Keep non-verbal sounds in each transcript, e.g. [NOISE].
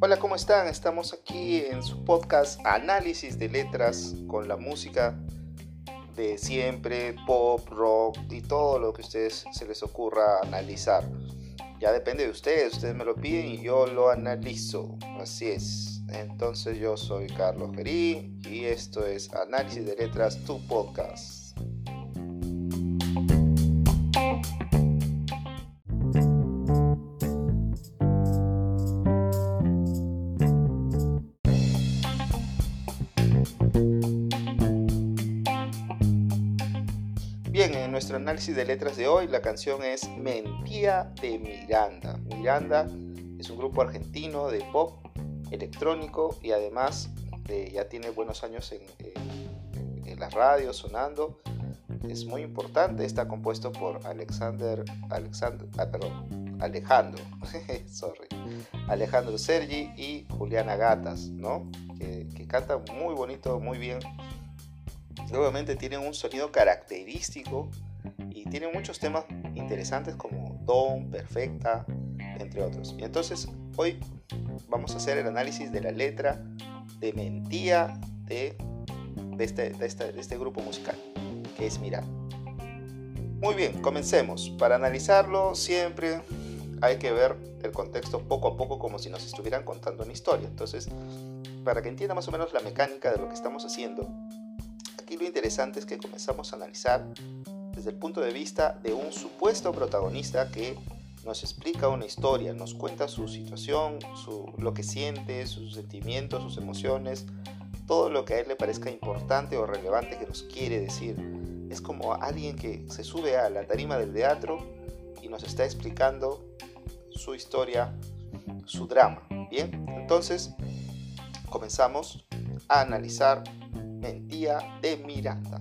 Hola, ¿cómo están? Estamos aquí en su podcast Análisis de Letras con la música de siempre, pop, rock y todo lo que a ustedes se les ocurra analizar. Ya depende de ustedes, ustedes me lo piden y yo lo analizo. Así es. Entonces yo soy Carlos Gerí y esto es Análisis de Letras, tu podcast. Nuestro análisis de letras de hoy, la canción es Mentía de Miranda. Miranda es un grupo argentino de pop electrónico y además ya tiene buenos años en, en, la radio sonando. Es muy importante, está compuesto por Alexander, Alexander ah, perdón, Alejandro, [LAUGHS] sorry, Alejandro Sergi y Juliana Gatas, ¿no? Que, que cantan muy bonito, muy bien obviamente tienen un sonido característico y tienen muchos temas interesantes como Don, Perfecta, entre otros. Y entonces hoy vamos a hacer el análisis de la letra de Mentía de, este, de, este, de este grupo musical, que es Mirar. Muy bien, comencemos. Para analizarlo siempre hay que ver el contexto poco a poco como si nos estuvieran contando una historia. Entonces, para que entienda más o menos la mecánica de lo que estamos haciendo, aquí lo interesante es que comenzamos a analizar desde el punto de vista de un supuesto protagonista que nos explica una historia, nos cuenta su situación, su, lo que siente, sus sentimientos, sus emociones, todo lo que a él le parezca importante o relevante que nos quiere decir. Es como alguien que se sube a la tarima del teatro y nos está explicando su historia, su drama. Bien, entonces comenzamos a analizar Mentía de Miranda.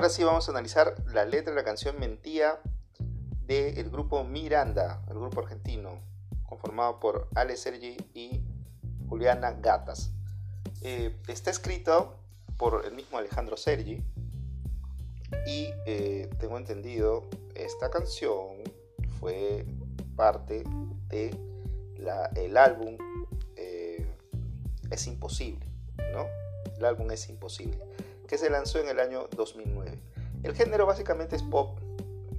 Ahora sí vamos a analizar la letra de la canción Mentía del grupo Miranda, el grupo argentino, conformado por Ale Sergi y Juliana Gatas. Eh, está escrito por el mismo Alejandro Sergi, y eh, tengo entendido, esta canción fue parte de el álbum eh, Es Imposible, ¿no? El álbum Es Imposible, que se lanzó en el año 2009. El género básicamente es pop,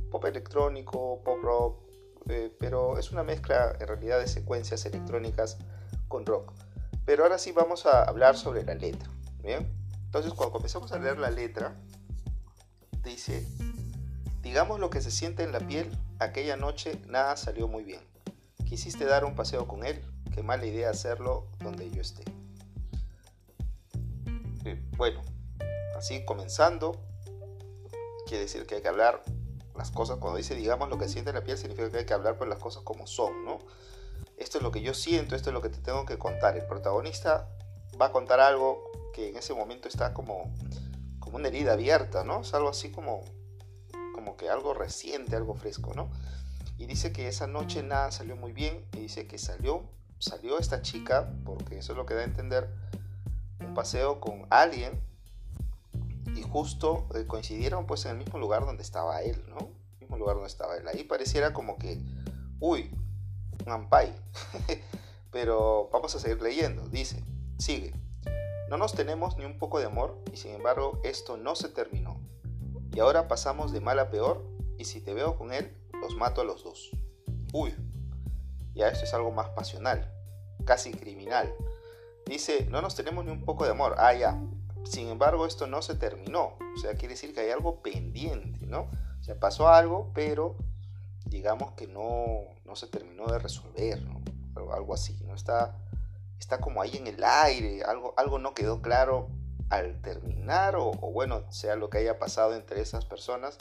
pop electrónico, pop rock, eh, pero es una mezcla en realidad de secuencias electrónicas con rock. Pero ahora sí vamos a hablar sobre la letra, ¿bien? Entonces cuando comenzamos a leer la letra, dice, digamos lo que se siente en la piel, aquella noche nada salió muy bien. Quisiste dar un paseo con él, qué mala idea hacerlo donde yo esté. Eh, bueno, así comenzando, quiere decir que hay que hablar las cosas, cuando dice digamos lo que siente en la piel, significa que hay que hablar por las cosas como son, ¿no? Esto es lo que yo siento, esto es lo que te tengo que contar. El protagonista va a contar algo que en ese momento está como una herida abierta, ¿no? Es algo así como, como que algo reciente, algo fresco, ¿no? Y dice que esa noche nada salió muy bien y dice que salió, salió esta chica, porque eso es lo que da a entender, un paseo con alguien y justo eh, coincidieron pues en el mismo lugar donde estaba él, ¿no? El mismo lugar donde estaba él. Ahí pareciera como que, uy, un ampay. [LAUGHS] Pero vamos a seguir leyendo. Dice, sigue. No nos tenemos ni un poco de amor y sin embargo esto no se terminó. Y ahora pasamos de mal a peor y si te veo con él, los mato a los dos. Uy, ya esto es algo más pasional, casi criminal. Dice, no nos tenemos ni un poco de amor. Ah, ya. Sin embargo, esto no se terminó. O sea, quiere decir que hay algo pendiente, ¿no? O sea, pasó algo, pero digamos que no, no se terminó de resolver, ¿no? Algo así, ¿no? Está está como ahí en el aire, algo, algo no quedó claro al terminar o, bueno, sea lo que haya pasado entre esas personas,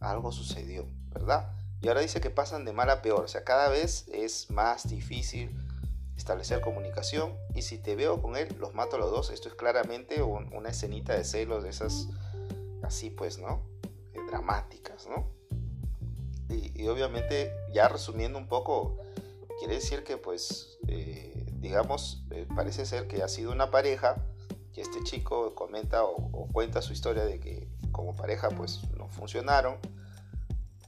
algo sucedió, ¿verdad? Y ahora dice que pasan de mal a peor, o sea, cada vez es más difícil establecer comunicación y si te veo con él, los mato a los dos. Esto es claramente una escenita de celos de esas, así pues, ¿no? Eh, dramáticas, ¿no? Y, obviamente, ya resumiendo un poco, quiere decir que pues, eh, digamos, eh, parece ser que ha sido una pareja, que este chico comenta o, cuenta su historia de que como pareja pues no funcionaron,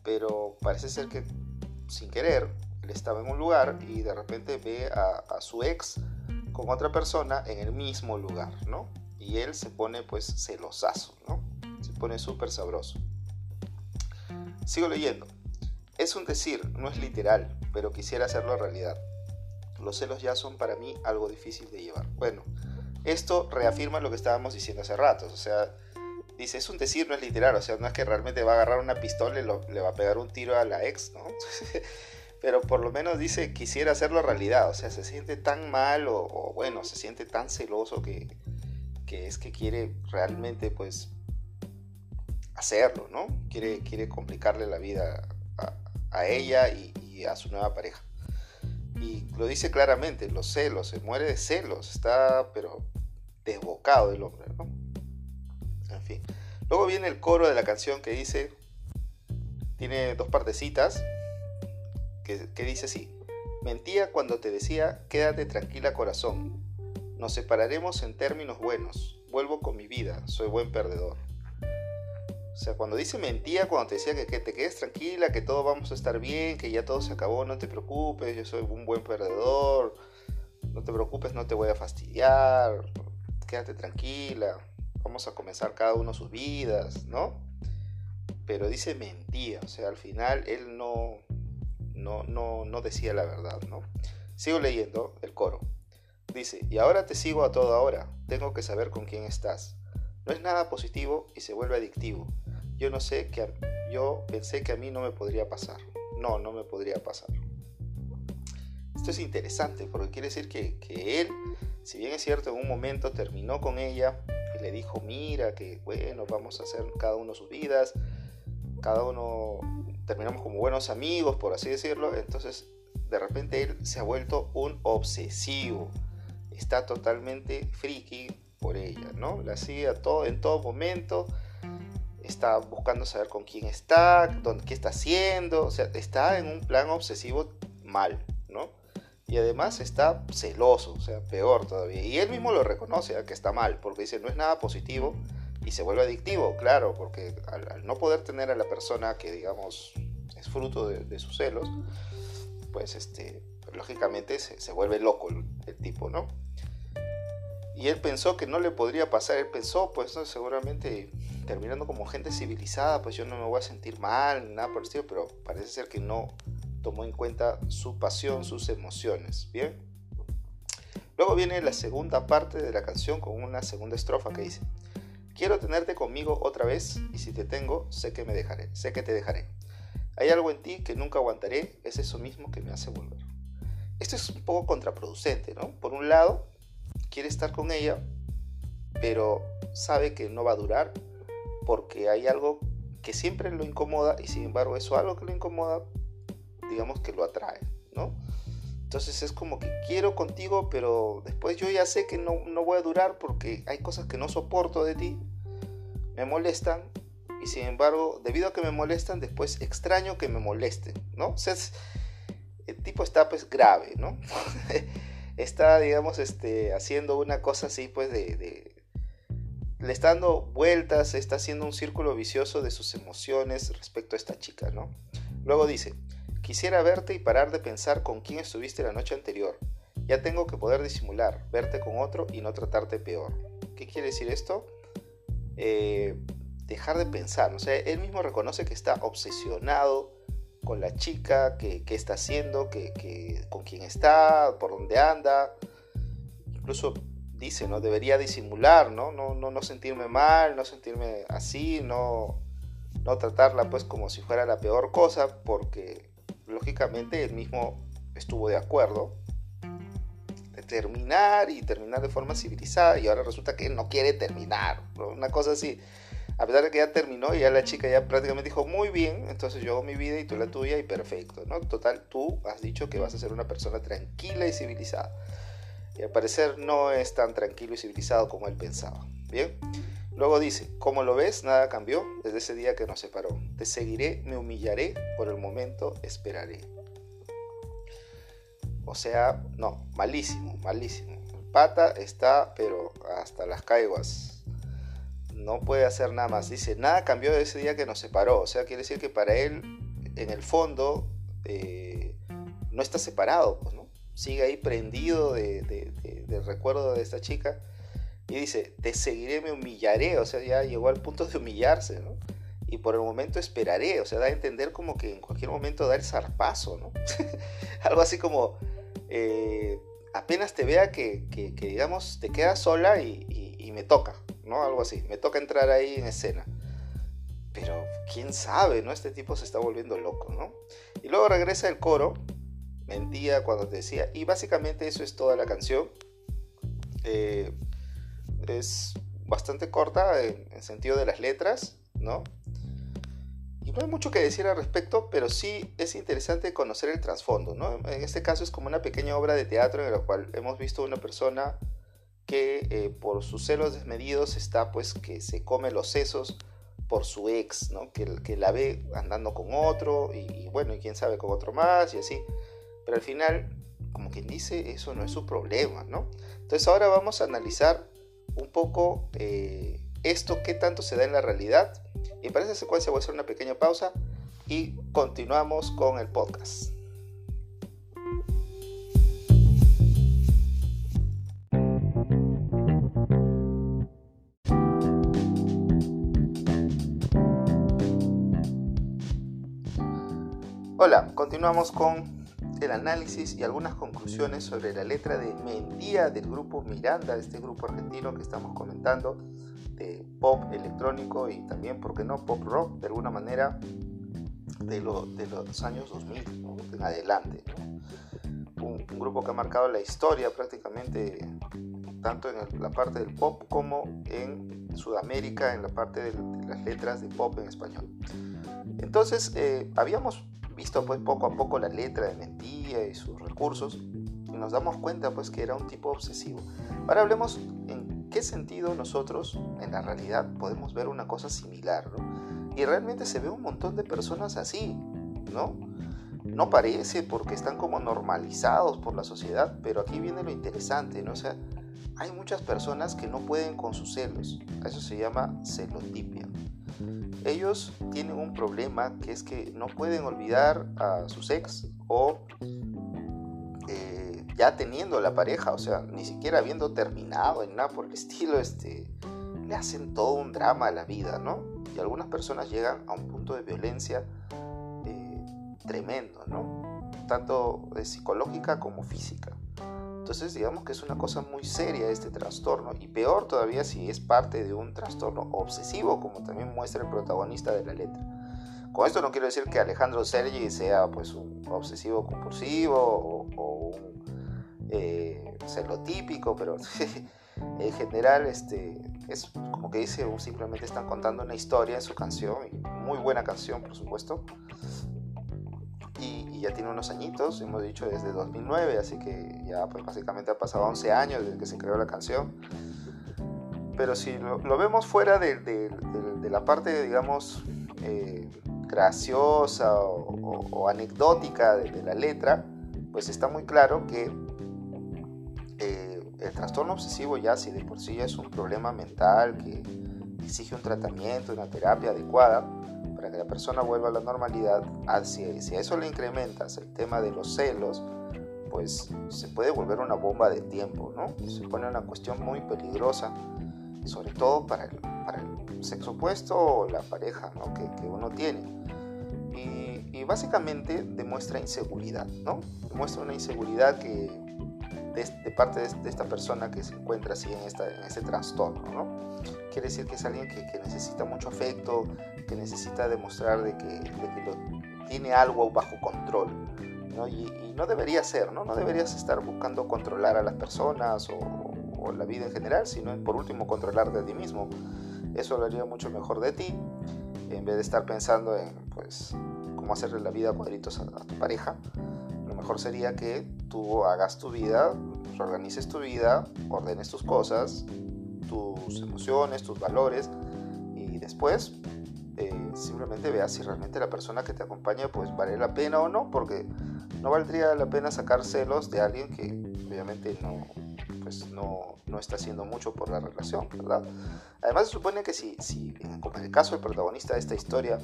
pero parece ser que sin querer estaba en un lugar y de repente ve a, su ex con otra persona en el mismo lugar, ¿no? Y él se pone pues celosazo, ¿no? Se pone súper sabroso. Sigo leyendo. Es un decir, no es literal, pero quisiera hacerlo realidad. Los celos ya son para mí algo difícil de llevar. Bueno, esto reafirma lo que estábamos diciendo hace rato. O sea, dice, es un decir, no es literal, o sea, no es que realmente va a agarrar una pistola y le va a pegar un tiro a la ex, ¿no? [LAUGHS] Pero por lo menos dice, quisiera hacerlo realidad, o sea, se siente tan mal o, bueno, se siente tan celoso que, es que quiere realmente, pues, hacerlo, ¿no? Quiere, quiere complicarle la vida a, ella y, y a su nueva pareja. Y lo dice claramente, los celos, se muere de celos, está, pero desbocado el hombre, ¿no? Luego viene el coro de la canción que dice, tiene dos partecitas, que, dice así, mentía cuando te decía, quédate tranquila corazón, nos separaremos en términos buenos, vuelvo con mi vida, soy buen perdedor. O sea, cuando dice mentía, cuando te decía que, que, te quedes tranquila, que todo vamos a estar bien, que ya todo se acabó, no te preocupes, yo soy un buen perdedor, no te preocupes, no te voy a fastidiar, quédate tranquila. Vamos a comenzar cada uno sus vidas, ¿no? Pero dice mentía, o sea, al final él no, no, no, no decía la verdad, ¿no? Sigo leyendo el coro. Dice, y ahora te sigo a toda hora, tengo que saber con quién estás. No es nada positivo y se vuelve adictivo. Yo no sé que yo pensé que a mí no me podría pasar. No, no me podría pasar. Esto es interesante porque quiere decir que, que él, si bien es cierto, en un momento terminó con ella, le dijo, mira, que bueno, vamos a hacer cada uno sus vidas, cada uno terminamos como buenos amigos, por así decirlo, entonces de repente él se ha vuelto un obsesivo, está totalmente friki por ella, ¿no? La sigue todo, en todo momento, está buscando saber con quién está, dónde, qué está haciendo, o sea, está en un plan obsesivo mal, ¿no? y además está celoso, o sea, peor todavía. Y él mismo lo reconoce, que está mal, porque dice, no es nada positivo y se vuelve adictivo, claro, porque al, no poder tener a la persona que, digamos, es fruto de, sus celos, pues, este, lógicamente se, vuelve loco el, tipo, ¿no? Y él pensó que no le podría pasar, él pensó, pues, ¿no? seguramente terminando como gente civilizada, pues yo no me voy a sentir mal, nada por el estilo, pero parece ser que no, tomó en cuenta su pasión, sus emociones. Bien. Luego viene la segunda parte de la canción con una segunda estrofa que dice, quiero tenerte conmigo otra vez y si te tengo, sé que me dejaré, sé que te dejaré. Hay algo en ti que nunca aguantaré, es eso mismo que me hace volver. Esto es un poco contraproducente, ¿no? Por un lado, quiere estar con ella, pero sabe que no va a durar porque hay algo que siempre lo incomoda y sin embargo eso algo que lo incomoda digamos que lo atrae, ¿no? Entonces es como que quiero contigo, pero después yo ya sé que no, voy a durar porque hay cosas que no soporto de ti, me molestan, y sin embargo, debido a que me molestan, después extraño que me molesten, ¿no? O el tipo está pues grave, ¿no? [LAUGHS] está, digamos, este, haciendo una cosa así, pues de, de, le está dando vueltas, está haciendo un círculo vicioso de sus emociones respecto a esta chica, ¿no? Luego dice, Quisiera verte y parar de pensar con quién estuviste la noche anterior. Ya tengo que poder disimular, verte con otro y no tratarte peor. ¿Qué quiere decir esto? Eh, dejar de pensar. O sea, él mismo reconoce que está obsesionado con la chica, que, está haciendo, que, con quién está, por dónde anda. Incluso dice, ¿no? Debería disimular, ¿no? No, no, sentirme mal, no sentirme así, no, no tratarla pues como si fuera la peor cosa, porque lógicamente él mismo estuvo de acuerdo terminar y terminar de forma civilizada y ahora resulta que no quiere terminar, una cosa así. A pesar de que ya terminó y ya la chica ya prácticamente dijo muy bien, entonces yo hago mi vida y tú la tuya y perfecto, ¿no? Total, tú has dicho que vas a ser una persona tranquila y civilizada. Y al parecer no es tan tranquilo y civilizado como él pensaba. Bien. Luego dice, como lo ves, nada cambió desde ese día que nos separó. Te seguiré, me humillaré, por el momento esperaré. O sea, no, malísimo, malísimo. Pata está, pero hasta las caiguas. No puede hacer nada más. Dice, nada cambió desde ese día que nos separó. O sea, quiere decir que para él, en el fondo, eh, no está separado, pues, ¿no? Sigue ahí prendido del recuerdo de esta chica y dice, te seguiré, me humillaré, o sea, ya llegó al punto de humillarse, ¿no? Y por el momento esperaré, o sea, da a entender como que en cualquier momento da el zarpazo, ¿no? [LAUGHS] Algo así como, eh, apenas te vea que, digamos, te quedas sola y, me toca, ¿no? Algo así, me toca entrar ahí en escena. Pero quién sabe, ¿no? Este tipo se está volviendo loco, ¿no? Y luego regresa el coro, mentía cuando te decía, y básicamente eso es toda la canción. Eh, es bastante corta en, sentido de las letras, ¿no? No hay mucho que decir al respecto, pero sí es interesante conocer el trasfondo, ¿no? En este caso es como una pequeña obra de teatro en la cual hemos visto una persona que eh, por sus celos desmedidos está pues que se come los sesos por su ex, ¿no? Que, que la ve andando con otro y, y, bueno, y quién sabe con otro más y así. Pero al final, como quien dice, eso no es su problema, ¿no? Entonces ahora vamos a analizar un poco eh, esto, qué tanto se da en la realidad. Y para esa secuencia voy a hacer una pequeña pausa y continuamos con el podcast. Hola, continuamos con el análisis y algunas conclusiones sobre la letra de Mendía del grupo Miranda, este grupo argentino que estamos comentando, de pop electrónico y también, ¿por qué no?, pop rock, de alguna manera, de, de los años 2000 en adelante. Un, grupo que ha marcado la historia prácticamente, tanto en la parte del pop como en Sudamérica, en la parte de, las letras de pop en español. Entonces, eh, habíamos visto pues poco a poco la letra de Mentía y sus recursos y nos damos cuenta pues que era un tipo obsesivo. Ahora hablemos sentido nosotros en la realidad podemos ver una cosa similar, ¿no? Y realmente se ve un montón de personas así, ¿no? No parece porque están como normalizados por la sociedad, pero aquí viene lo interesante, ¿no? O sea, hay muchas personas que no pueden con sus celos. Eso se llama celotipia. Ellos tienen un problema que es que no pueden olvidar a sus ex o ya teniendo la pareja, o sea, ni siquiera habiendo terminado en nada por el [LAUGHS] estilo, este, le hacen todo un drama a la vida, ¿no? Y algunas personas llegan a un punto de violencia eh, tremendo, ¿no? Tanto eh, psicológica como física. Entonces digamos que es una cosa muy seria este trastorno y peor todavía si es parte de un trastorno obsesivo como también muestra el protagonista de la letra. Con esto no quiero decir que Alejandro Sergi sea pues un obsesivo compulsivo o, un eh, celotípico, pero [LAUGHS] en general este, es como que dice, simplemente están contando una historia en su canción, y muy buena canción por supuesto, ya tiene unos añitos, hemos dicho desde 2009, así que ya pues básicamente ha pasado 11 años desde que se creó la canción. Pero si lo, vemos fuera de, la parte, digamos, eh, graciosa o, anecdótica de, la letra, pues está muy claro que el trastorno obsesivo ya si de por sí es un problema mental que exige un tratamiento, una terapia adecuada, para que la persona vuelva a la normalidad, ah, si, a eso le incrementas el tema de los celos, pues se puede volver una bomba de tiempo, ¿no? Se pone una cuestión muy peligrosa, sobre todo para el, para el sexo opuesto o la pareja ¿no? que, uno tiene. Y, básicamente demuestra inseguridad, ¿no? Demuestra una inseguridad que de, parte de, esta persona que se encuentra así en, este trastorno, ¿no? Quiere decir que es alguien que, necesita mucho afecto, que necesita demostrar de que, lo, tiene algo bajo control, ¿no? Y, no debería ser, ¿no? No deberías estar buscando controlar a las personas o, la vida en general, sino por último controlar de ti mismo. Eso lo haría mucho mejor de ti, en vez de estar pensando en, pues, cómo hacerle la vida a cuadritos a, a tu pareja mejor sería que tú hagas tu vida, organices tu vida, ordenes tus cosas, tus emociones, tus valores y después eh, simplemente veas si realmente la persona que te acompaña pues vale la pena o no, porque no valdría la pena sacar celos de alguien que obviamente no, pues no, no está haciendo mucho por la relación, ¿verdad? Además se supone que si, si en el caso del protagonista de esta historia,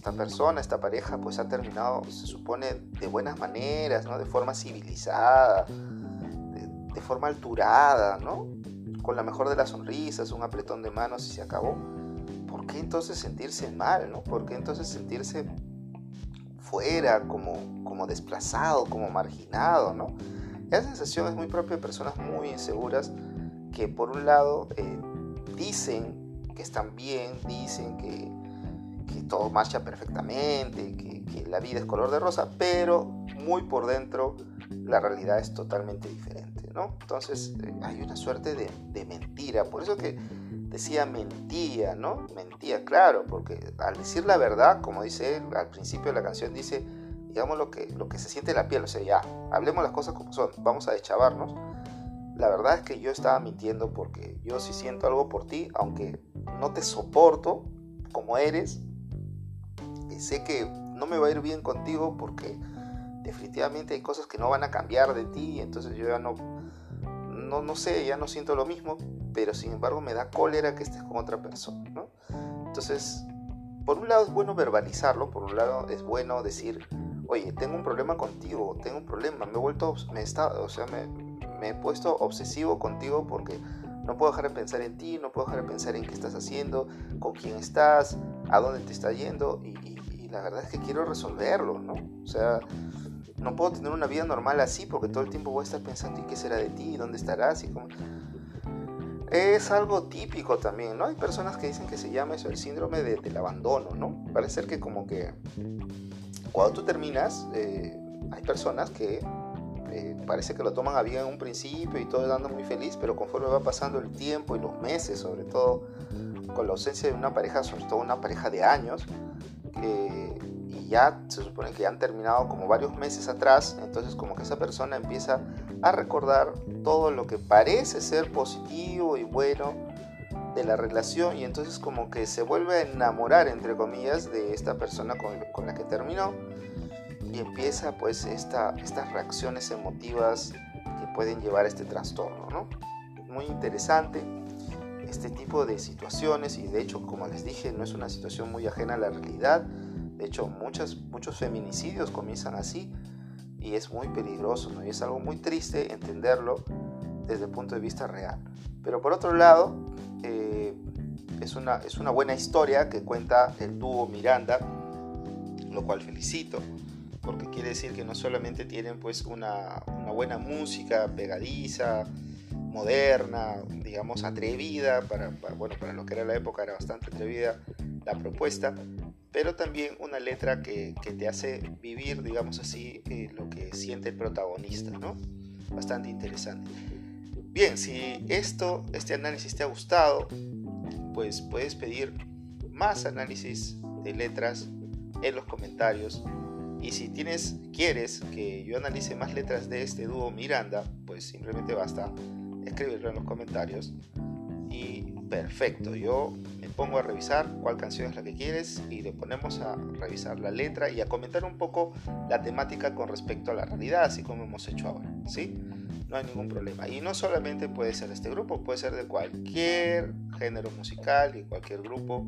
esta persona, esta pareja, pues ha terminado, se supone, de buenas maneras, ¿no? De forma civilizada, de, de forma alturada, ¿no? Con la mejor de las sonrisas, un apretón de manos y se acabó. ¿Por qué entonces sentirse mal, ¿no? ¿Por qué entonces sentirse fuera, como, como desplazado, como marginado, ¿no? Esa sensación es muy propia de personas muy inseguras que por un lado eh, dicen que están bien, dicen que, que todo marcha perfectamente, que, que, la vida es color de rosa, pero muy por dentro la realidad es totalmente diferente, ¿no? Entonces eh, hay una suerte de, de mentira, por eso que decía mentía, ¿no? Mentía, claro, porque al decir la verdad, como dice él, al principio de la canción dice, digamos lo que, lo que se siente en la piel, o sea, ya, hablemos las cosas como son, vamos a deschavarnos. La verdad es que yo estaba mintiendo porque yo sí siento algo por ti, aunque no te soporto como eres, sé que no me va a ir bien contigo porque definitivamente hay cosas que no van a cambiar de ti, entonces yo ya no, no, no sé, ya no siento lo mismo, pero sin embargo me da cólera que estés con otra persona, ¿no? Entonces, por un lado es bueno verbalizarlo, por un lado es bueno decir, oye, tengo un problema contigo, tengo un problema, me he vuelto, me está, o sea, me, me he puesto obsesivo contigo porque no puedo dejar de pensar en ti, no puedo dejar de pensar en qué estás haciendo, con quién estás, a dónde te está yendo la verdad es que quiero resolverlo, ¿no? O sea, no puedo tener una vida normal así porque todo el tiempo voy a estar pensando, ¿y qué será de ti? ¿Dónde estarás? Y cómo es algo típico también, ¿no? Hay personas que dicen que se llama eso el síndrome de, del abandono, ¿no? Parece que como que cuando tú terminas, eh, hay personas que eh, parece que lo toman a bien en un principio y todo anda muy feliz, pero conforme va pasando el tiempo y los meses, sobre todo con la ausencia de una pareja, sobre todo una pareja de años, eh, ya se supone que ya han terminado como varios meses atrás, entonces como que esa persona empieza a recordar todo lo que parece ser positivo y bueno de la relación y entonces como que se vuelve a enamorar entre comillas de esta persona con, con la que terminó y empieza pues esta, estas reacciones emotivas que pueden llevar a este trastorno, ¿no? Muy interesante este tipo de situaciones y de hecho como les dije no es una situación muy ajena a la realidad de hecho, muchos feminicidios comienzan así y es muy peligroso, ¿no? Y es algo muy triste entenderlo desde el punto de vista real. Pero por otro lado, eh, es, una, es una buena historia que cuenta el dúo Miranda, lo cual felicito, porque quiere decir que no solamente tienen pues una, una buena música pegadiza, moderna, digamos atrevida, para, para, bueno, para lo que era la época era bastante atrevida la propuesta, pero también una letra que, que te hace vivir, digamos así, eh, lo que siente el protagonista, ¿no? Bastante interesante. Bien, si esto, este análisis te ha gustado, pues puedes pedir más análisis de letras en los comentarios. Y si tienes, quieres que yo analice más letras de este dúo Miranda, pues simplemente basta escribirlo en los comentarios. Y perfecto, yo pongo a revisar cuál canción es la que quieres y le ponemos a revisar la letra y a comentar un poco la temática con respecto a la realidad, así como hemos hecho ahora, ¿sí? No hay ningún problema. Y no solamente puede ser este grupo, puede ser de cualquier género musical y cualquier grupo,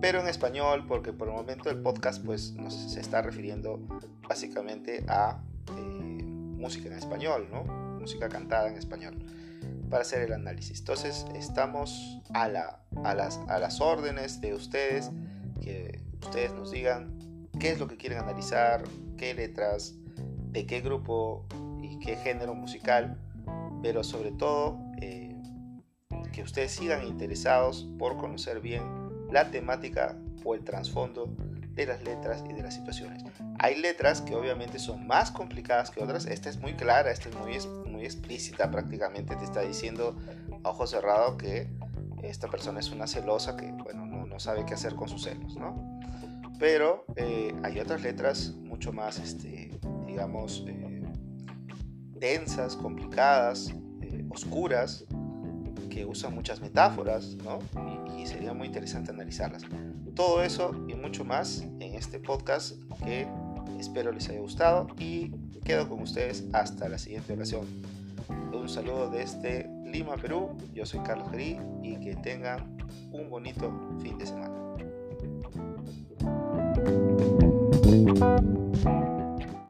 pero en español, porque por el momento el podcast pues nos se está refiriendo básicamente a eh, música en español, ¿no? Música cantada en español para hacer el análisis. Entonces estamos a, la, a, las, a las órdenes de ustedes, que ustedes nos digan qué es lo que quieren analizar, qué letras, de qué grupo y qué género musical, pero sobre todo eh, que ustedes sigan interesados por conocer bien la temática o el trasfondo de las letras y de las situaciones. Hay letras que obviamente son más complicadas que otras. Esta es muy clara, esta es muy, muy explícita prácticamente. Te está diciendo a ojo cerrado que esta persona es una celosa que, bueno, no, no sabe qué hacer con sus celos, ¿no? Pero eh, hay otras letras mucho más, este, digamos, eh, densas, complicadas, eh, oscuras, que usan muchas metáforas, ¿no? Y, sería muy interesante analizarlas. Todo eso y mucho más en este podcast que espero les haya gustado y quedo con ustedes hasta la siguiente ocasión. Un saludo desde Lima, Perú. Yo soy Carlos Gerí y que tengan un bonito fin de semana.